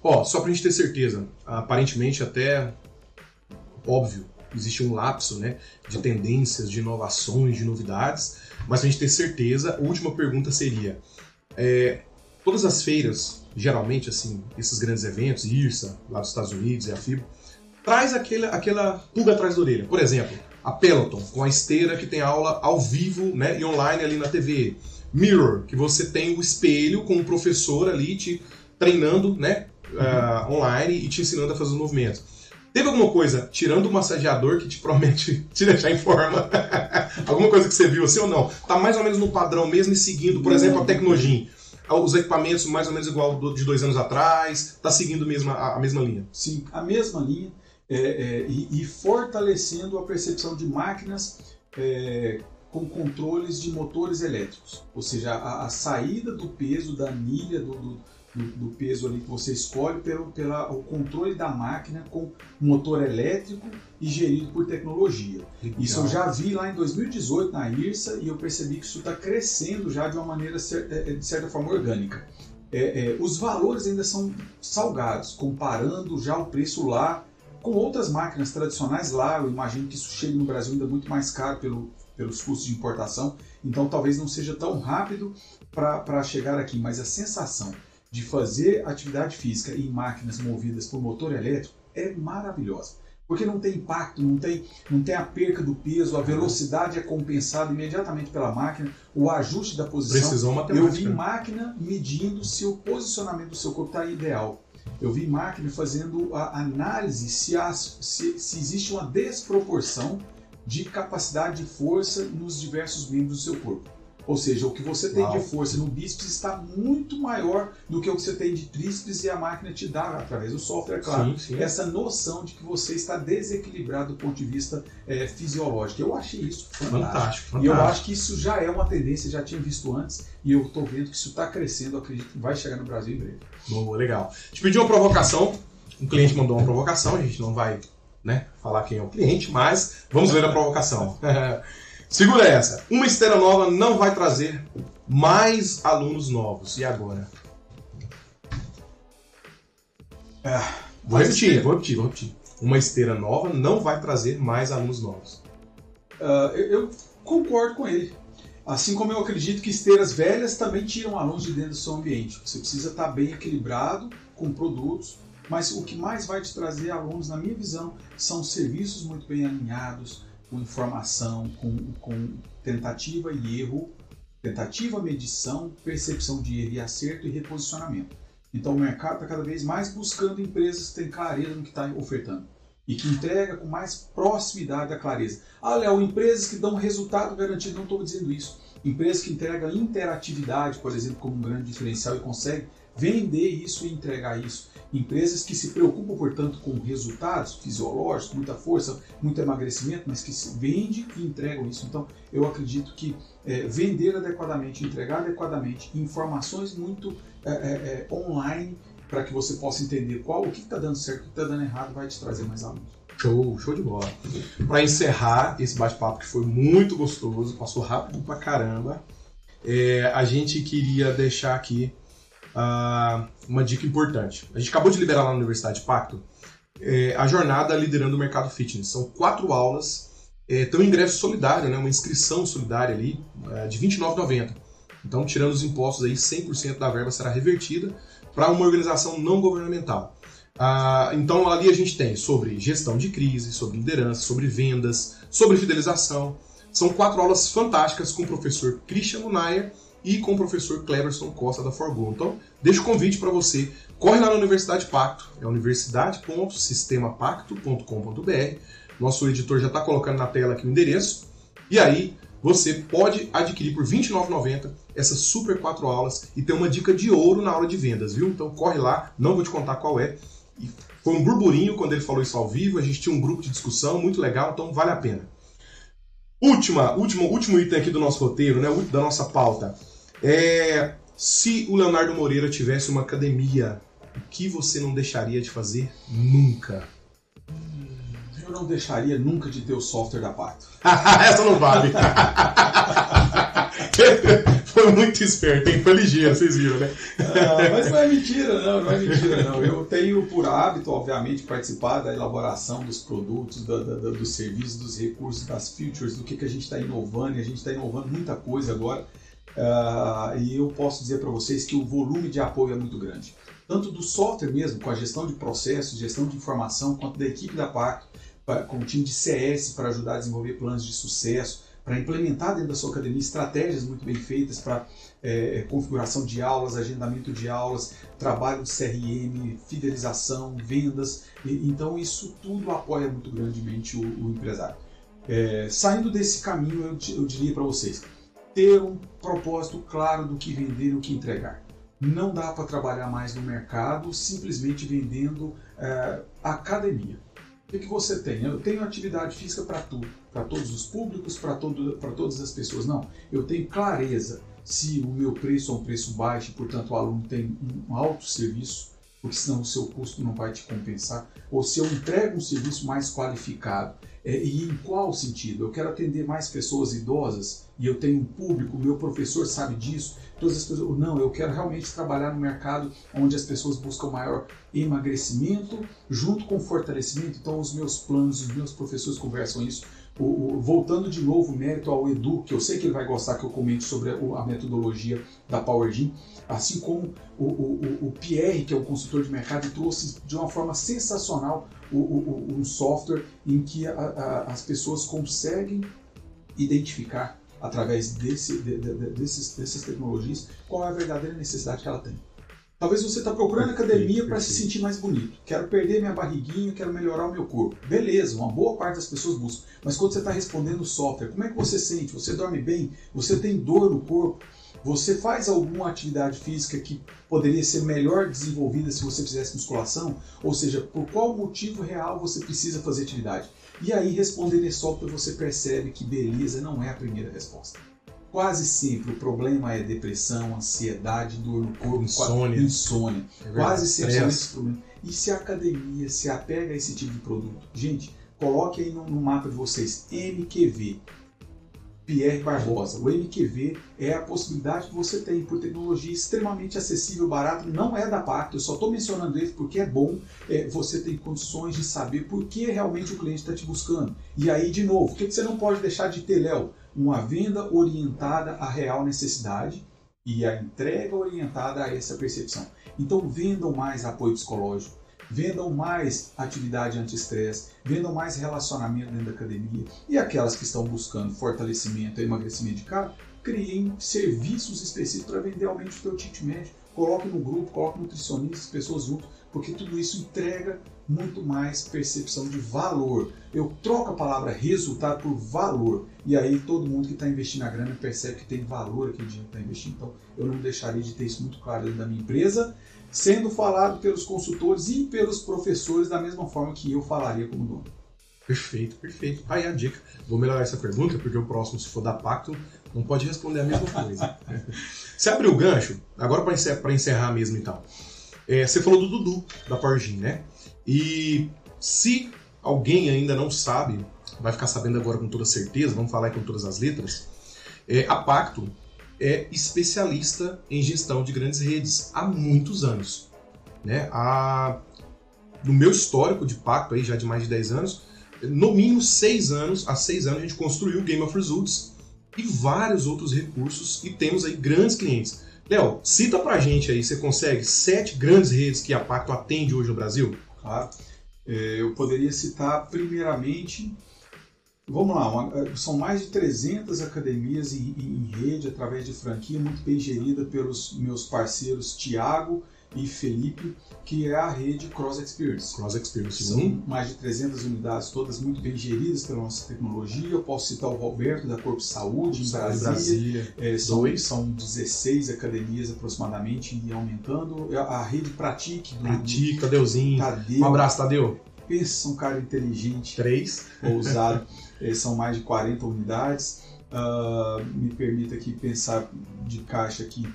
Ó, só pra gente ter certeza, aparentemente até óbvio, existe um lapso, né, de tendências, de inovações, de novidades, mas pra gente ter certeza, a última pergunta seria, é, todas as feiras, geralmente, assim, esses grandes eventos, IRSA, lá dos Estados Unidos e a FIBO, traz aquela, aquela pulga atrás da orelha. Por exemplo, a Peloton, com a esteira que tem aula ao vivo né, e online ali na TV. Mirror, que você tem o espelho com o professor ali te treinando né, ah, online e te ensinando a fazer os movimentos. Teve alguma coisa, tirando o massageador que te promete te deixar em forma? alguma coisa que você viu assim ou não? Tá mais ou menos no padrão mesmo e seguindo, por exemplo, a Tecnogin. Os equipamentos mais ou menos igual do- de dois anos atrás, tá seguindo mesmo a, a mesma linha. Sim, a mesma linha é, é, e, e fortalecendo a percepção de máquinas é, com controles de motores elétricos. Ou seja, a, a saída do peso, da anilha, do, do, do- peso ali que você escolhe, pelo pela, o controle da máquina com motor elétrico e gerido por tecnologia. Isso eu já vi lá em 2018 na IRSA e eu percebi que isso está crescendo já de uma maneira é, é, de certa forma orgânica. É, é, os valores ainda são salgados, comparando já o preço lá com outras máquinas tradicionais lá. Eu imagino que isso chegue no Brasil ainda muito mais caro pelo, pelos custos de importação, então talvez não seja tão rápido para chegar aqui, mas a sensação de fazer atividade física em máquinas movidas por motor elétrico é maravilhosa. Porque não tem impacto, não tem, não tem a perca do peso, a velocidade é compensada imediatamente pela máquina, o ajuste da posição. Precisão Eu matemática. vi máquina medindo se o posicionamento do seu corpo está ideal. Eu vi máquina fazendo a análise se, as- se, se existe uma desproporção de capacidade de força nos diversos membros do seu corpo. Ou seja, o que você tem Uau. de força no bíceps está muito maior do que o que você tem de tríceps e a máquina te dá através do software, claro Sim, sim. essa noção de que você está desequilibrado do ponto de vista eh, fisiológico. Eu achei isso fantástico. Fantástico, fantástico. E eu acho que isso já é uma tendência, já tinha visto antes, e eu estou vendo que isso está crescendo, acredito que vai chegar no Brasil em breve. Boa, legal. Te pedi uma provocação. Um cliente mandou uma provocação, a gente não vai né, falar quem é o cliente, mas vamos ver a provocação. Segura essa. Uma esteira nova não vai trazer mais alunos novos. E agora? Vou Mas repetir, vou repetir, vou repetir. Uma esteira nova não vai trazer mais alunos novos. Ah, eu, eu concordo com ele. Assim como eu acredito que esteiras velhas também tiram alunos de dentro do seu ambiente. Você precisa estar bem equilibrado com produtos, mas o que mais vai te trazer alunos, na minha visão, são serviços muito bem alinhados, com informação, com, com tentativa e erro, tentativa, medição, percepção de erro e acerto e reposicionamento. Então o mercado está cada vez mais buscando empresas que têm clareza no que está ofertando e que entrega com mais proximidade da clareza. Ah, Léo, empresas que dão resultado garantido, não estou dizendo isso. Empresas que entregam interatividade, por exemplo, como um grande diferencial e conseguem vender isso e entregar isso. Empresas que se preocupam, portanto, com resultados fisiológicos, muita força, muito emagrecimento, mas que se vende e entregam isso. Então, eu acredito que é, vender adequadamente, entregar adequadamente, informações muito é, é, é, online para que você possa entender qual o que está dando certo, o que está dando errado, vai te trazer mais alunos. Show, show de bola. Para encerrar esse bate-papo que foi muito gostoso, passou rápido pra caramba, é, a gente queria deixar aqui ah, uma dica importante. A gente acabou de liberar lá na Universidade Pacto é, a jornada liderando o mercado fitness. São quatro aulas, é, tem um ingresso solidário, né, uma inscrição solidária ali é, de R$ 29,90. Então, tirando os impostos aí, 100% da verba será revertida para uma organização não governamental. Ah, então, ali a gente tem sobre gestão de crise, sobre liderança, sobre vendas, sobre fidelização. São quatro aulas fantásticas com o professor Christian Munayer e com o professor Cleverson Costa da Forgo. Então, deixo o convite para você. Corre lá na Universidade Pacto, é universidade.sistemapacto.com.br. Nosso editor já está colocando na tela aqui o endereço. E aí, você pode adquirir por R$ 29,90 essas super quatro aulas e ter uma dica de ouro na aula de vendas, viu? Então corre lá, não vou te contar qual é. E foi um burburinho quando ele falou isso ao vivo, a gente tinha um grupo de discussão muito legal, então vale a pena. Última, último, último item aqui do nosso roteiro, né, da nossa pauta. É, se o Leonardo Moreira tivesse uma academia, o que você não deixaria de fazer nunca? Eu não deixaria nunca de ter o software da Pacto. Essa não vale. Foi muito esperto, hein? Foi ligeiro, vocês viram, né? Ah, mas não é mentira, não, não é mentira, não. Eu tenho por hábito, obviamente, participar da elaboração dos produtos, da, da, da, dos serviços, dos recursos, das features, do que, que a gente está inovando, e a gente está inovando muita coisa agora. Uh, e eu posso dizer para vocês que o volume de apoio é muito grande. Tanto do software mesmo, com a gestão de processos, gestão de informação, quanto da equipe da Pacto, com o time de CS para ajudar a desenvolver planos de sucesso, para implementar dentro da sua academia estratégias muito bem feitas para é, configuração de aulas, agendamento de aulas, trabalho de CRM, fidelização, vendas. E, então isso tudo apoia muito grandemente o, o empresário. É, saindo desse caminho, eu, eu diria para vocês, ter um propósito claro do que vender e o que entregar. Não dá para trabalhar mais no mercado simplesmente vendendo é, academia. O que, que você tem? Eu tenho atividade física para tudo, para todos os públicos, para todas as pessoas. Não, eu tenho clareza se o meu preço é um preço baixo, portanto o aluno tem um alto serviço, porque senão o seu custo não vai te compensar, ou se eu entrego um serviço mais qualificado. É, e em qual sentido? Eu quero atender mais pessoas idosas e eu tenho um público, meu professor sabe disso, todas as pessoas. Não, eu quero realmente trabalhar no mercado onde as pessoas buscam maior emagrecimento junto com fortalecimento. Então, os meus planos, os meus professores conversam isso. O, o, voltando de novo mérito ao Edu, que eu sei que ele vai gostar que eu comente sobre a, a metodologia da Power Gym, assim como o, o, o, Pierre, que é o consultor de mercado, trouxe de uma forma sensacional um software em que a, a, as pessoas conseguem identificar através desse, de, de, desses, dessas tecnologias, qual é a verdadeira necessidade que ela tem. Talvez você está procurando academia para se sentir mais bonito. Quero perder minha barriguinha, quero melhorar o meu corpo. Beleza, uma boa parte das pessoas busca. Mas quando você está respondendo o software, como é que você sente? Você dorme bem? Você tem dor no corpo? Você faz alguma atividade física que poderia ser melhor desenvolvida se você fizesse musculação? Ou seja, por qual motivo real você precisa fazer atividade? E aí, respondendo esse software, você percebe que beleza não é a primeira resposta. Quase sempre o problema é depressão, ansiedade, dor no corpo, insônia. insônia. É Quase sempre são esses problemas. E se a academia se apega a esse tipo de produto? Gente, coloque aí no, no mapa de vocês MQV, Pierre Barbosa. O MQV é a possibilidade que você tem por tecnologia extremamente acessível, barato. Não é da Pacto, eu só estou mencionando ele porque é bom. É, você tem condições de saber por que realmente o cliente está te buscando. E aí, de novo, o que, que você não pode deixar de ter, Léo? Uma venda orientada à real necessidade e a entrega orientada a essa percepção. Então, vendam mais apoio psicológico vendam mais atividade anti-estresse, vendam mais relacionamento dentro da academia. E aquelas que estão buscando fortalecimento e emagrecimento de carro, criem serviços específicos para vender aumente o teu ticket médio. Coloque no grupo, coloque nutricionistas, pessoas junto, porque tudo isso entrega muito mais percepção de valor. Eu troco a palavra resultado por valor. E aí todo mundo que está investindo a grana percebe que tem valor aquele dinheiro que está investindo. Então eu não deixaria de ter isso muito claro dentro da minha empresa sendo falado pelos consultores e pelos professores da mesma forma que eu falaria como dono. Perfeito, perfeito. Aí a dica. Vou melhorar essa pergunta, porque o próximo, se for da Pacto, não pode responder a mesma coisa. você abriu o gancho, agora para encerrar, encerrar mesmo então. É, você falou do Dudu, da Porgin, né? E se alguém ainda não sabe, vai ficar sabendo agora com toda certeza, vamos falar com todas as letras, é, a Pacto é especialista em gestão de grandes redes há muitos anos. Né? A... No meu histórico de pacto, aí, já de mais de 10 anos, no mínimo 6 anos, há 6 anos, a gente construiu o Game of Results e vários outros recursos e temos aí grandes clientes. Léo, cita pra gente aí, você consegue sete grandes redes que a Pacto atende hoje no Brasil? Claro. É, eu poderia citar, primeiramente, vamos lá, uma, são mais de 300 academias em, em, rede, através de franquia, muito bem gerida pelos meus parceiros Tiago e Felipe, que é a rede Cross Experience. Cross Experience São um. mais de 300 unidades, todas muito bem geridas pela nossa tecnologia. Eu posso citar o Roberto da Corpo Saúde, em Brasília. Brasília. É, são, Dois. são 16 academias aproximadamente e aumentando. A rede Pratique. Do, Pratique, Tadeuzinho. Tadeu. Um abraço, Tadeu. Pensa, um cara inteligente. Três. Ousado. é, são mais de 40 unidades. Uh, me permita aqui pensar de caixa aqui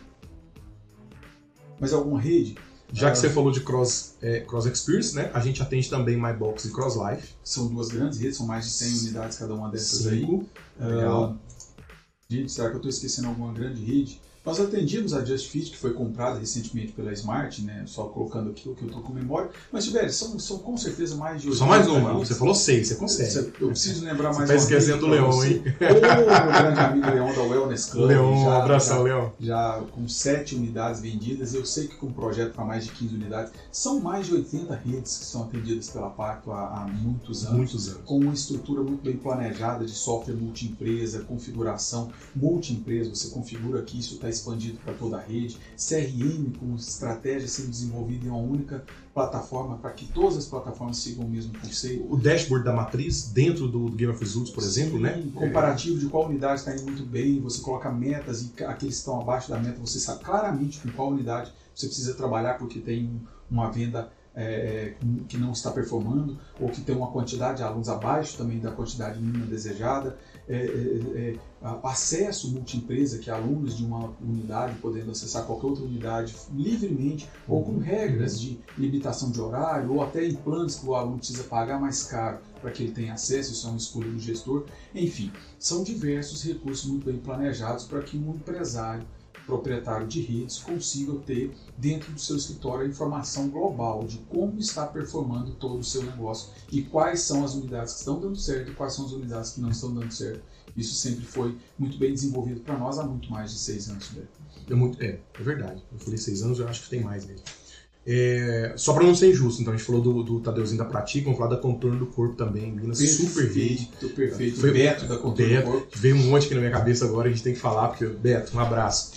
mas alguma rede? Já que uh, você falou de cross, é, cross Experience, né? A gente atende também MyBox e Cross Life. São duas grandes redes, são mais de 100 unidades cada uma dessas Cinco. aí. Legal. Uh, gente, será que eu estou esquecendo alguma grande rede? Nós atendimos a Just Fit, que foi comprada recentemente pela Smart, né? Só colocando aqui o que eu estou com memória. Mas, Tibério, são, são com certeza mais de Só mais uma. Você falou seis, você consegue. Eu preciso lembrar mais você tá esquecendo do Leão, hein? Ô, meu grande amigo Leão da Wellness Club. Leão, já, abração, Leão. Já com sete unidades vendidas. Eu sei que com um projeto para mais de 15 unidades. São mais de 80 redes que são atendidas pela Pacto há, há muitos anos. Muitos anos. Com uma estrutura muito bem planejada de software multi-empresa, configuração multi-empresa. Você configura aqui, isso está expandido para todo da rede, CRM com estratégia sendo desenvolvida em uma única plataforma para que todas as plataformas sigam o mesmo conceito. O dashboard da matriz dentro do Game of Results, por exemplo, Sim, né? Comparativo de qual unidade está indo muito bem, você coloca metas e aqueles que estão abaixo da meta, você sabe claramente com qual unidade você precisa trabalhar porque tem uma venda é, que não está performando ou que tem uma quantidade de alunos abaixo também da quantidade mínima desejada. É, é, é acesso multiempresa, que é alunos de uma unidade podendo acessar qualquer outra unidade livremente, ou com regras de limitação de horário, ou até em planos que o aluno precisa pagar mais caro para que ele tenha acesso, isso é uma escolha do gestor. Enfim, são diversos recursos muito bem planejados para que um empresário proprietário de redes consiga ter dentro do seu escritório a informação global de como está performando todo o seu negócio e quais são as unidades que estão dando certo e quais são as unidades que não estão dando certo. Isso sempre foi muito bem desenvolvido para nós há muito mais de seis anos. É, muito, é, é verdade. Eu falei seis anos, eu acho que tem mais mesmo. É, só para não ser injusto, então a gente falou do, do Tadeuzinho da Pratica, vamos falar da Contorno do Corpo também, Minas perfeito, super rede. Perfeito, Foi, Beto da Contorno Beto, do Corpo. Veio um monte aqui na minha cabeça agora, a gente tem que falar, porque Beto, um abraço.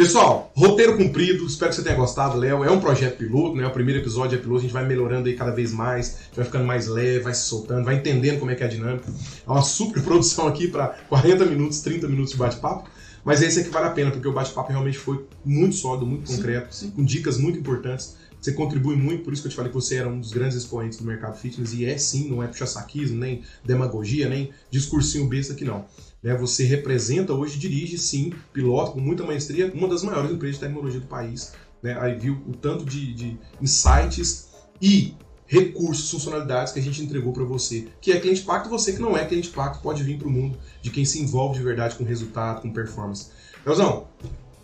Pessoal, roteiro cumprido, espero que você tenha gostado, Léo. É um projeto piloto, né? O primeiro episódio é piloto, a gente vai melhorando aí cada vez mais, vai ficando mais leve, vai se soltando, vai entendendo como é que é a dinâmica. É uma super produção aqui para 40 minutos, 30 minutos de bate-papo. Mas esse aqui vale a pena, porque o bate-papo realmente foi muito sólido, muito concreto, sim, sim. com dicas muito importantes. Você contribui muito, por isso que eu te falei que você era um dos grandes expoentes do mercado fitness, e é sim, não é puxa-saquismo, nem demagogia, nem discursinho besta aqui não. Né? Você representa hoje, dirige sim, pilota com muita maestria, uma das maiores empresas de tecnologia do país. Né? Aí viu o tanto de, de insights e recursos, funcionalidades que a gente entregou para você, que é cliente pacto, você que não é cliente pacto pode vir para o mundo de quem se envolve de verdade com resultado, com performance. Leozão,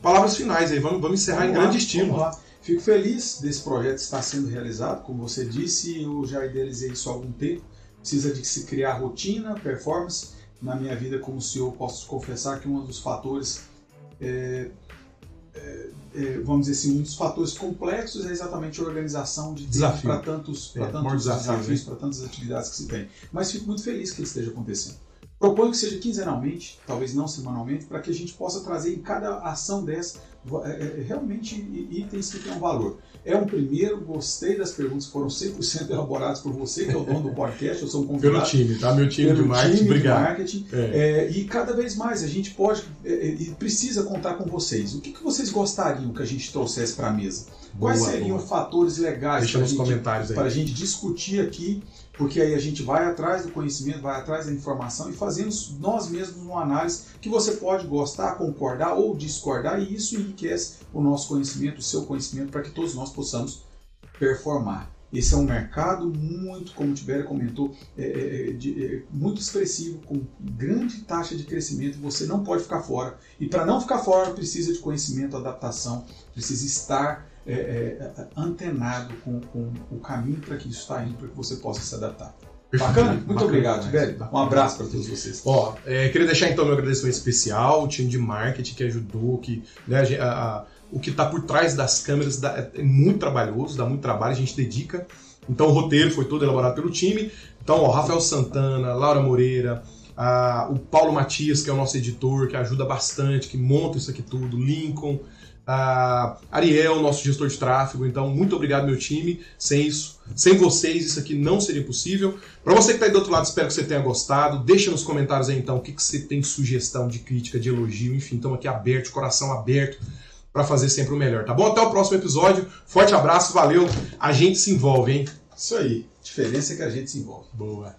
palavras finais aí, vamos, vamos encerrar vamos em lá, grande estilo. Fico feliz desse projeto estar sendo realizado, como você disse, eu já idealizei isso há algum tempo. Precisa de se criar rotina, performance, na minha vida como CEO, posso confessar que um dos fatores, é, é, é, vamos dizer assim, um dos fatores complexos é exatamente a organização de tempo para tantos, é, tantos desafios, né? para tantas atividades que se tem. Mas fico muito feliz que ele esteja acontecendo. Proponho que seja quinzenalmente, talvez não semanalmente, para que a gente possa trazer em cada ação dessa realmente itens que tenham valor. É um primeiro, gostei das perguntas, foram 100% elaboradas por você, que é o dono do podcast, eu sou um convidado. Pelo time, tá? Meu time de marketing, time obrigado. De marketing, é. É, e cada vez mais a gente pode é, e precisa contar com vocês. O que, que vocês gostariam que a gente trouxesse para a mesa? Quais boa, seriam boa. fatores legais para gente, a gente discutir aqui porque aí a gente vai atrás do conhecimento, vai atrás da informação e fazemos nós mesmos uma análise que você pode gostar, concordar ou discordar, e isso enriquece o nosso conhecimento, o seu conhecimento, para que todos nós possamos performar. Esse é um mercado muito, como o Tibério comentou, é, é, de, é, muito expressivo, com grande taxa de crescimento. Você não pode ficar fora. E para não ficar fora, precisa de conhecimento, adaptação, precisa estar é, é, antenado com, com, o caminho para que isso está indo, para que você possa se adaptar. Bacana? Muito Bacana, obrigado. Tibério. Um abraço para todos vocês. Ó, é, queria deixar então meu agradecimento especial, o time de marketing que ajudou, que né, a a- a- o que está por trás das câmeras dá- é muito trabalhoso, dá muito trabalho, a gente dedica. Então o roteiro foi todo elaborado pelo time. Então, ó, Rafael Santana, Laura Moreira, a- o Paulo Matias, que é o nosso editor, que ajuda bastante, que monta isso aqui tudo, Lincoln, a Ariel, nosso gestor de tráfego. Então, muito obrigado, meu time. Sem isso, sem vocês, isso aqui não seria possível. Para você que está aí do outro lado, espero que você tenha gostado. Deixa nos comentários aí, então, o que, que você tem de sugestão, de crítica, de elogio. Enfim, estamos aqui aberto, coração aberto para fazer sempre o melhor, tá bom? Até o próximo episódio. Forte abraço, valeu. A gente se envolve, hein? Isso aí. A diferença é que a gente se envolve. Boa.